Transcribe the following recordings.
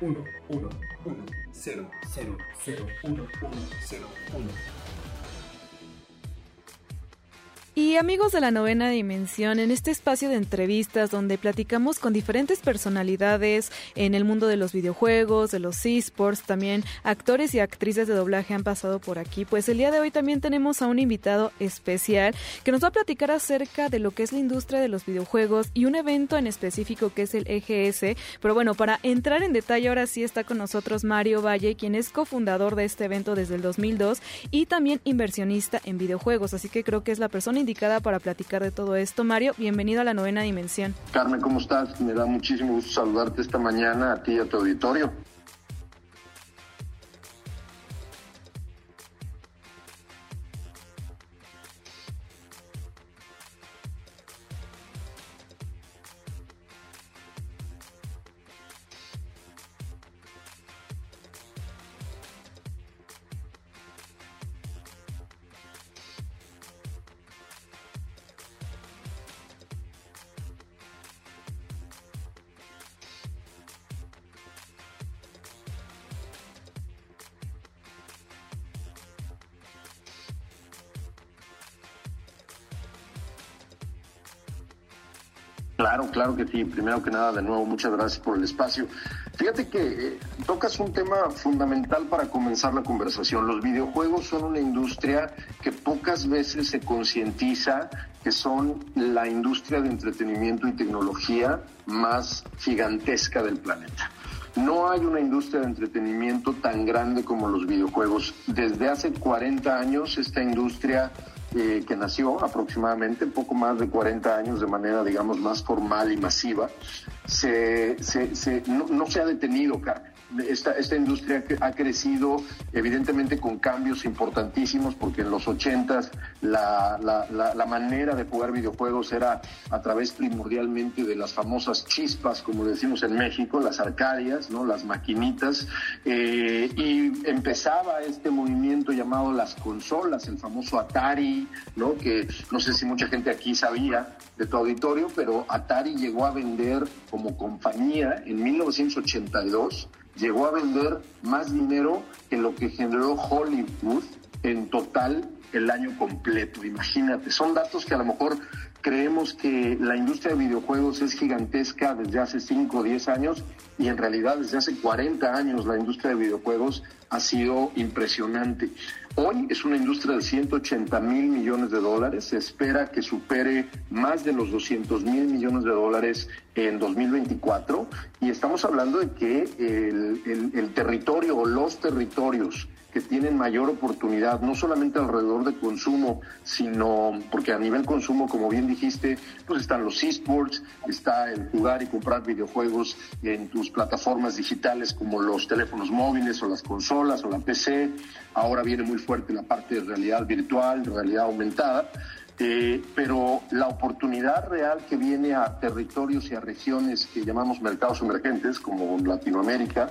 1, 1, 1, 0, 0, 0, 1, 1, 0, 1. Y amigos de la novena dimensión, en este espacio de entrevistas donde platicamos con diferentes personalidades en el mundo de los videojuegos, de los esports, también actores y actrices de doblaje han pasado por aquí, pues el día de hoy también tenemos a un invitado especial que nos va a platicar acerca de lo que es la industria de los videojuegos y un evento en específico que es el EGS. Pero bueno, para entrar en detalle ahora sí está con nosotros Mario Valle, quien es cofundador de este evento desde el 2002 y también inversionista en videojuegos, así que creo que es la persona indicada para platicar de todo esto. Mario, bienvenido a la novena dimensión. Carmen, ¿cómo estás? Me da muchísimo gusto saludarte esta mañana a ti y a tu auditorio. Claro, claro que sí. Primero que nada, de nuevo, muchas gracias por el espacio. Fíjate que eh, tocas un tema fundamental para comenzar la conversación. Los videojuegos son una industria que pocas veces se concientiza que son la industria de entretenimiento y tecnología más gigantesca del planeta. No hay una industria de entretenimiento tan grande como los videojuegos. Desde hace 40 años esta industria eh, que nació aproximadamente poco más de 40 años de manera, digamos, más formal y masiva, se, se, se, no, se ha detenido, Carmen. Esta, esta industria ha crecido evidentemente con cambios importantísimos porque en los 80 la, la, la, la, manera de jugar videojuegos era a través primordialmente de las famosas chispas, como decimos en México, las arcadias, ¿no? las maquinitas, eh, y empezaba este movimiento llamado las consolas, el famoso Atari, ¿no? que no sé si mucha gente aquí sabía de tu auditorio, pero Atari llegó a vender como compañía en 1982 llegó a vender más dinero que lo que generó Hollywood en total el año completo. Imagínate, son datos que a lo mejor creemos que la industria de videojuegos es gigantesca desde hace 5 o 10 años y en realidad desde hace 40 años la industria de videojuegos ha sido impresionante. Hoy es una industria de 180 mil millones de dólares, se espera que supere más de los 200 mil millones de dólares en 2024 y estamos hablando de que el, el, el territorio o los territorios que tienen mayor oportunidad, no solamente alrededor de consumo, sino porque a nivel consumo, como bien dijiste, pues están los esports, está el jugar y comprar videojuegos en tus plataformas digitales como los teléfonos móviles o las consolas o la PC. Ahora viene muy fuerte la parte de realidad virtual, realidad aumentada. Eh, pero la oportunidad real que viene a territorios y a regiones que llamamos mercados emergentes, como Latinoamérica,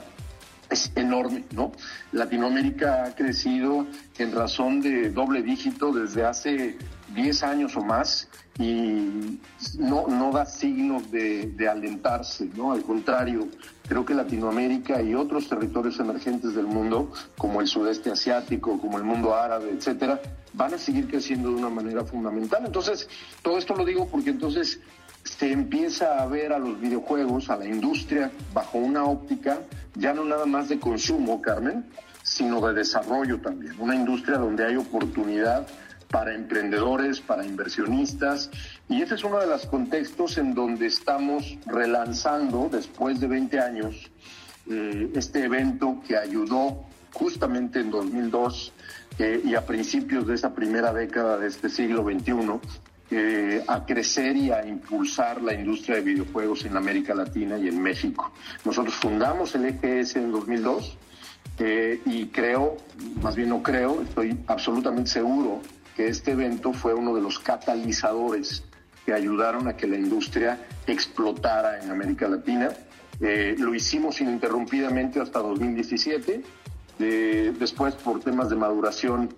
es enorme, ¿no? Latinoamérica ha crecido en razón de doble dígito desde hace 10 años o más y no, no da signos de, de, alentarse, ¿no? Al contrario, creo que Latinoamérica y otros territorios emergentes del mundo, como el sudeste asiático, como el mundo árabe, etcétera, van a seguir creciendo de una manera fundamental. Entonces, todo esto lo digo porque entonces se empieza a ver a los videojuegos, a la industria, bajo una óptica ya no nada más de consumo, Carmen, sino de desarrollo también. Una industria donde hay oportunidad para emprendedores, para inversionistas. Y ese es uno de los contextos en donde estamos relanzando, después de 20 años, eh, este evento que ayudó justamente en 2002 eh, y a principios de esa primera década de este siglo XXI eh, a crecer y a impulsar la industria de videojuegos en América Latina y en México. Nosotros fundamos el EGS en 2002 eh, y creo, más bien no creo, estoy absolutamente seguro que este evento fue uno de los catalizadores que ayudaron a que la industria explotara en América Latina. Eh, lo hicimos ininterrumpidamente hasta 2017. después, por temas de maduración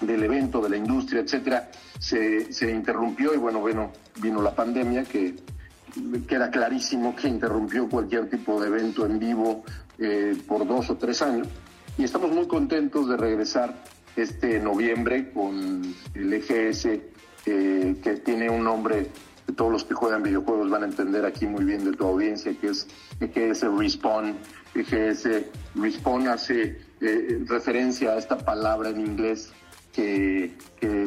del evento, de la industria, etcétera, se, se interrumpió y bueno, bueno, vino la pandemia que queda clarísimo que interrumpió cualquier tipo de evento en vivo eh, por dos o tres años. Y estamos muy contentos de regresar este noviembre con el EGS, eh, que tiene un nombre que todos los que juegan videojuegos van a entender aquí muy bien de tu audiencia, que es EGS Respawn. EGS Respawn hace eh, referencia a esta palabra en inglés que,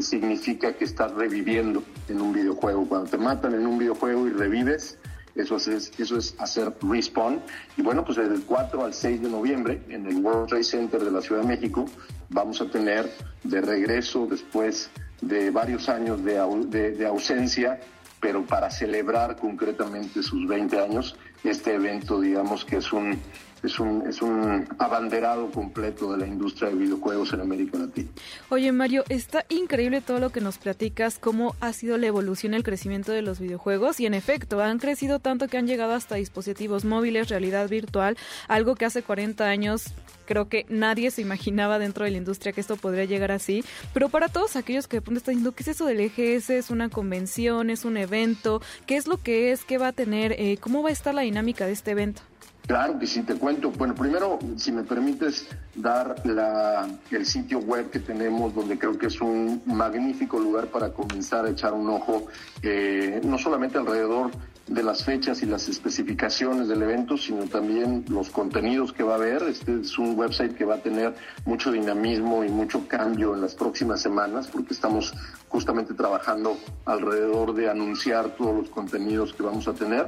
significa que estás reviviendo en un videojuego. Cuando te matan en un videojuego y revives, eso es, eso es hacer respawn. Y bueno, pues desde el 4 al 6 de noviembre en el World Trade Center de la Ciudad de México vamos a tener de regreso después de varios años de, de ausencia, pero para celebrar concretamente sus 20 años, este evento digamos que es un es un, es un abanderado completo de la industria de videojuegos en América Latina. Oye, Mario, está increíble todo lo que nos platicas, cómo ha sido la evolución y el crecimiento de los videojuegos. Y en efecto, han crecido tanto que han llegado hasta dispositivos móviles, realidad virtual, algo que hace 40 años creo que nadie se imaginaba dentro de la industria que esto podría llegar así. Pero para todos aquellos que de pronto están diciendo, ¿qué es eso del EGS? ¿Es una convención? ¿Es un evento? ¿Qué es lo que es? ¿Qué va a tener? Eh, ¿Cómo va a estar la dinámica de este evento? Claro que sí, te cuento. Bueno, primero, si me permites dar la, el sitio web que tenemos, donde creo que es un magnífico lugar para comenzar a echar un ojo, eh, no solamente alrededor de las fechas y las especificaciones del evento, sino también los contenidos que va a haber. Este es un website que va a tener mucho dinamismo y mucho cambio en las próximas semanas, porque estamos justamente trabajando alrededor de anunciar todos los contenidos que vamos a tener.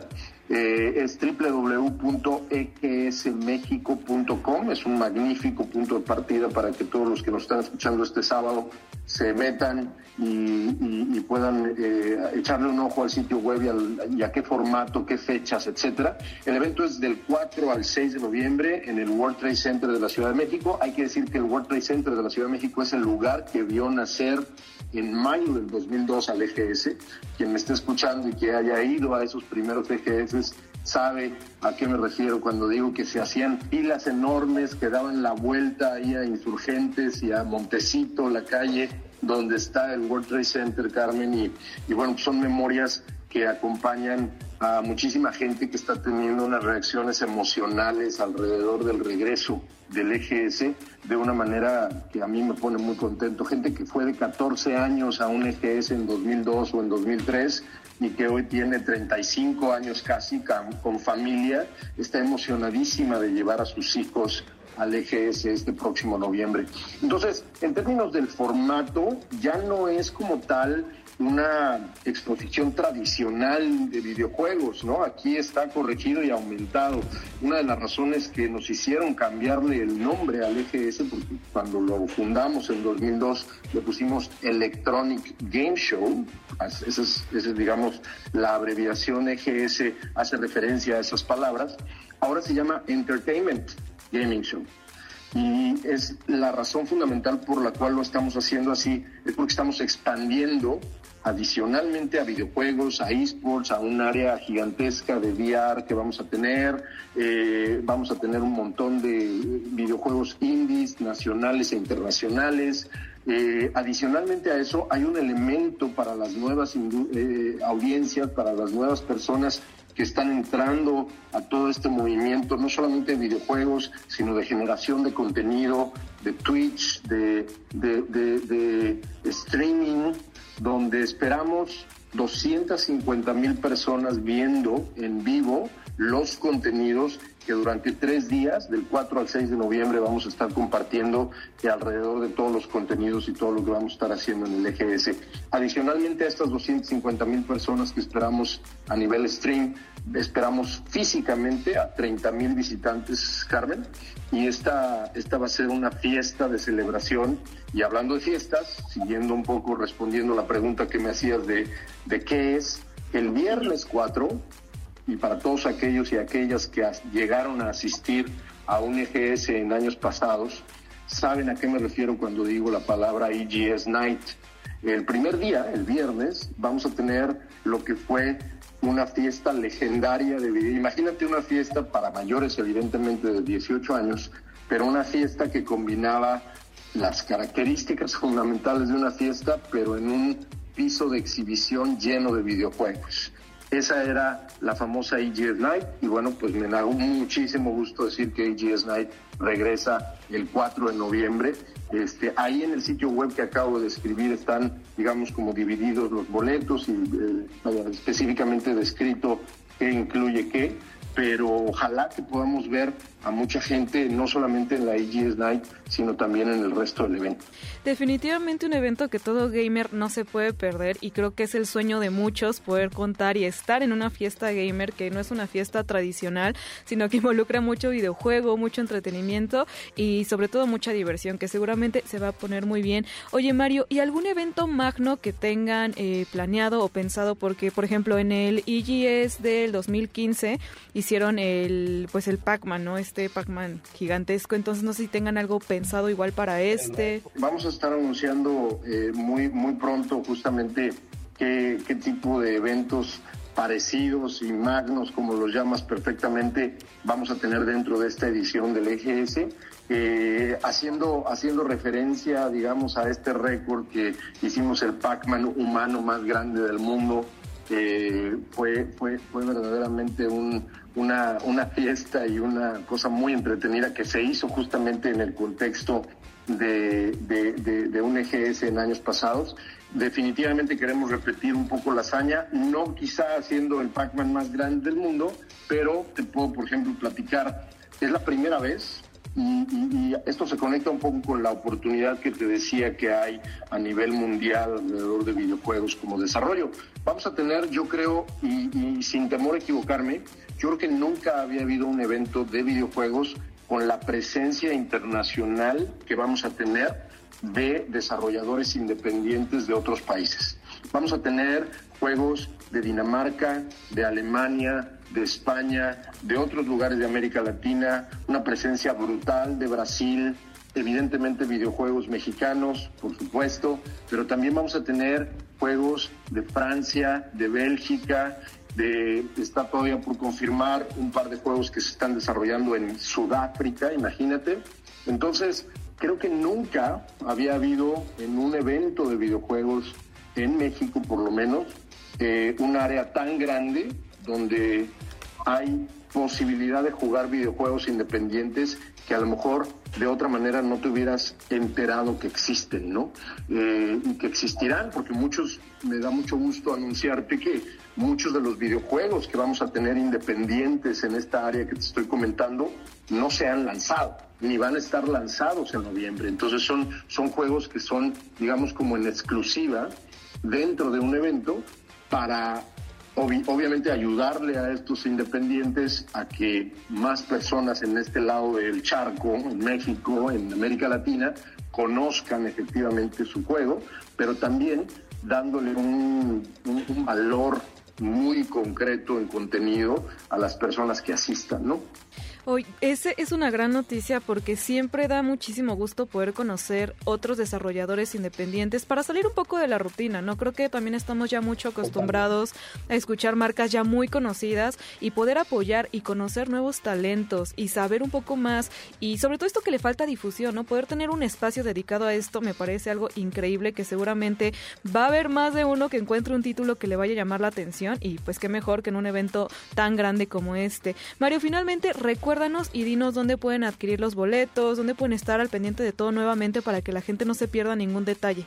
Eh, es www.exmexico.com, es un magnífico punto de partida para que todos los que nos están escuchando este sábado se metan y, puedan eh, echarle un ojo al sitio web y, a qué formato, qué fechas, etcétera. El evento es del 4 al 6 de noviembre en el World Trade Center de la Ciudad de México. Hay que decir que el World Trade Center de la Ciudad de México es el lugar que vio nacer en mayo del 2002 al EGS. Quien me esté escuchando y que haya ido a esos primeros EGS sabe a qué me refiero cuando digo que se hacían filas enormes que daban la vuelta ahí a Insurgentes y a Montecito, la calle donde está el World Trade Center, Carmen, y, y bueno, son memorias que acompañan a muchísima gente que está teniendo unas reacciones emocionales alrededor del regreso del EGS de una manera que a mí me pone muy contento. Gente que fue de 14 años a un EGS en 2002 o en 2003 y que hoy tiene 35 años casi con, familia, está emocionadísima de llevar a sus hijos al EGS este próximo noviembre. Entonces, en términos del formato, ya no es como tal una exposición tradicional de videojuegos, ¿no? Aquí está corregido y aumentado. Una de las razones que nos hicieron cambiarle el nombre al EGS, porque cuando lo fundamos en 2002 le pusimos Electronic Game Show, esa es, digamos, la abreviación EGS hace referencia a esas palabras, ahora se llama Entertainment Gaming Show. Y es la razón fundamental por la cual lo estamos haciendo así, es porque estamos expandiendo adicionalmente a videojuegos, a esports, a un área gigantesca de VR que vamos a tener. Eh, vamos a tener un montón de videojuegos indies, nacionales e internacionales. Eh, adicionalmente a eso, hay un elemento para las nuevas eh, audiencias, para las nuevas personas que están entrando a todo este movimiento, no solamente de videojuegos, sino de generación de contenido, de Twitch, de, de, de streaming, donde esperamos 250 mil personas viendo en vivo los contenidos que durante tres días, del 4 al 6 de noviembre, vamos a estar compartiendo alrededor de todos los contenidos y todo lo que vamos a estar haciendo en el EGS. Adicionalmente a estas 250 mil personas que esperamos a nivel stream, esperamos físicamente a 30 mil visitantes, Carmen, y esta, esta va a ser una fiesta de celebración. Y hablando de fiestas, siguiendo un poco, respondiendo la pregunta que me hacías de, de qué es, el viernes 4 y para todos aquellos y aquellas que llegaron a asistir a un EGS en años pasados, saben a qué me refiero cuando digo la palabra EGS Night. El primer día, el viernes, vamos a tener lo que fue una fiesta legendaria de video. Imagínate una fiesta para mayores, evidentemente, de 18 años, pero una fiesta que combinaba las características fundamentales de una fiesta, pero en un piso de exhibición lleno de videojuegos. Esa era la famosa EGS Night y bueno, pues me da muchísimo gusto decir que EGS Night regresa el 4 de noviembre. Este, ahí en el sitio web que acabo de escribir están, digamos, como divididos los boletos y eh, específicamente descrito qué incluye qué pero ojalá que podamos ver a mucha gente, no solamente en la EGS Night, sino también en el resto del evento. Definitivamente un evento que todo gamer no se puede perder y creo que es el sueño de muchos poder contar y estar en una fiesta gamer que no es una fiesta tradicional, sino que involucra mucho videojuego, mucho entretenimiento y sobre todo mucha diversión, que seguramente se va a poner muy bien. Oye Mario, ¿y algún evento magno que tengan eh, planeado o pensado? Porque, por ejemplo, en el EGS del 2015 hicieron el pues el Pac-Man, ¿no? Este Pac-Man gigantesco, entonces no sé si tengan algo pensado igual para este. Vamos a estar anunciando eh, muy muy pronto justamente qué, qué tipo de eventos parecidos y magnos, como los llamas perfectamente, vamos a tener dentro de esta edición del EGS, eh, haciendo, haciendo referencia, digamos, a este récord que hicimos el Pac-Man humano más grande del mundo. Eh, fue, fue, fue verdaderamente un, una, una fiesta y una cosa muy entretenida que se hizo justamente en el contexto de, de, un EGS en años pasados. Definitivamente queremos repetir un poco la hazaña, no quizá siendo el Pac-Man más grande del mundo, pero te puedo, por ejemplo, platicar, es la primera vez y, esto se conecta un poco con la oportunidad que te decía que hay a nivel mundial alrededor de videojuegos como desarrollo. Vamos a tener, yo creo, y, sin temor a equivocarme, yo creo que nunca había habido un evento de videojuegos con la presencia internacional que vamos a tener de desarrolladores independientes de otros países. Vamos a tener juegos de Dinamarca, de Alemania, de España, de otros lugares de América Latina, una presencia brutal de Brasil, evidentemente videojuegos mexicanos, por supuesto, pero también vamos a tener juegos de Francia, de Bélgica, de, está todavía por confirmar un par de juegos que se están desarrollando en Sudáfrica, imagínate. Entonces, creo que nunca había habido en un evento de videojuegos en México, por lo menos, eh, un área tan grande donde hay posibilidad de jugar videojuegos independientes que a lo mejor de otra manera no te hubieras enterado que existen, ¿no? Eh, y que existirán, porque muchos, me da mucho gusto anunciarte que muchos de los videojuegos que vamos a tener independientes en esta área que te estoy comentando no se han lanzado, ni van a estar lanzados en noviembre. Entonces son, son juegos que son, digamos, como en exclusiva dentro de un evento para obviamente ayudarle a estos independientes a que más personas en este lado del charco, en México, en América Latina, conozcan efectivamente su juego, pero también dándole un, un valor muy concreto en contenido a las personas que asistan, ¿no? Hoy, ese es una gran noticia porque siempre da muchísimo gusto poder conocer otros desarrolladores independientes para salir un poco de la rutina, ¿no? Creo que también estamos ya mucho acostumbrados a escuchar marcas ya muy conocidas y poder apoyar y conocer nuevos talentos y saber un poco más y sobre todo esto que le falta difusión, ¿no? Poder tener un espacio dedicado a esto me parece algo increíble que seguramente va a haber más de uno que encuentre un título que le vaya a llamar la atención y pues qué mejor que en un evento tan grande como este. Mario, finalmente recuerda recuérdanos y dinos dónde pueden adquirir los boletos, dónde pueden estar al pendiente de todo nuevamente para que la gente no se pierda ningún detalle.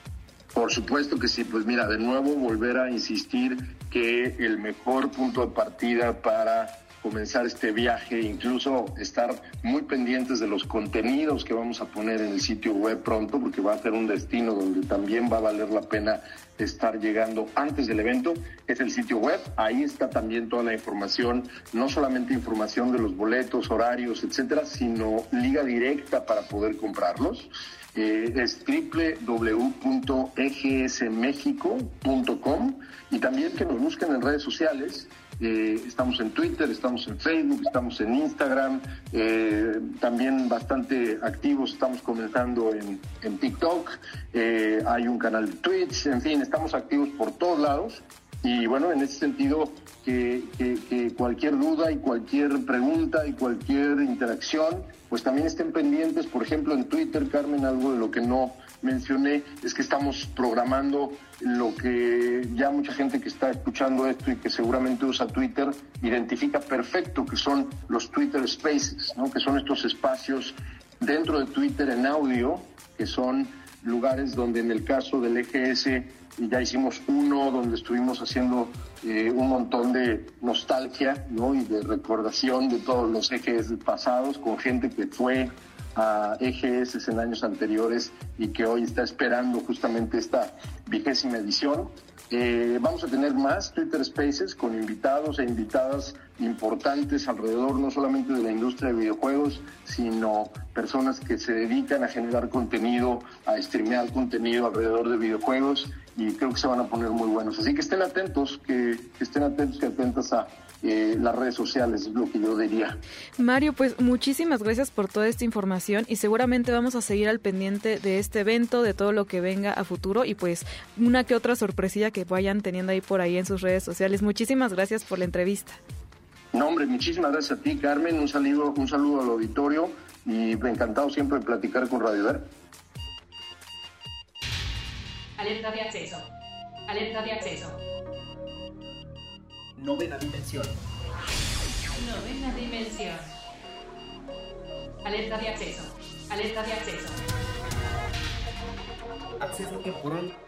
Por supuesto que sí, pues mira, de nuevo volver a insistir que el mejor punto de partida para comenzar este viaje, incluso estar muy pendientes de los contenidos que vamos a poner en el sitio web pronto, porque va a ser un destino donde también va a valer la pena estar llegando antes del evento, es el sitio web. Ahí está también toda la información, no solamente información de los boletos, horarios, etcétera, sino liga directa para poder comprarlos. Eh, es www.egsmexico.com y también que nos busquen en redes sociales. Eh, estamos en Twitter, estamos en Facebook, estamos en Instagram, eh, también bastante activos, estamos comenzando en, en TikTok, eh, hay un canal de Twitch, en fin, estamos activos por todos lados. Y bueno, en ese sentido, que, que, que cualquier duda y cualquier pregunta y cualquier interacción, pues también estén pendientes, por ejemplo, en Twitter, Carmen, algo de lo que no mencioné es que estamos programando lo que ya mucha gente que está escuchando esto y que seguramente usa Twitter identifica perfecto que son los Twitter Spaces, ¿no? que son estos espacios dentro de Twitter en audio, que son lugares donde en el caso del EGS ya hicimos uno donde estuvimos haciendo eh, un montón de nostalgia ¿no? y de recordación de todos los EGS pasados con gente que fue a EGS en años anteriores y que hoy está esperando justamente esta vigésima edición. Eh, vamos a tener más Twitter Spaces con invitados e invitadas importantes alrededor no solamente de la industria de videojuegos, sino personas que se dedican a generar contenido, a streamear contenido alrededor de videojuegos y creo que se van a poner muy buenos. Así que estén atentos, que, que estén atentos y atentas a eh, las redes sociales, es lo que yo diría. Mario, pues muchísimas gracias por toda esta información y seguramente vamos a seguir al pendiente de este evento, de todo lo que venga a futuro y pues una que otra sorpresilla que vayan teniendo ahí por ahí en sus redes sociales. Muchísimas gracias por la entrevista. No, hombre, muchísimas gracias a ti, Carmen. Un saludo, un saludo al auditorio y encantado siempre de platicar con Radio Ver. Alerta de acceso. Alerta de acceso. Novena dimensión. Novena dimensión. Alerta de acceso. Alerta de acceso. Acceso temporal.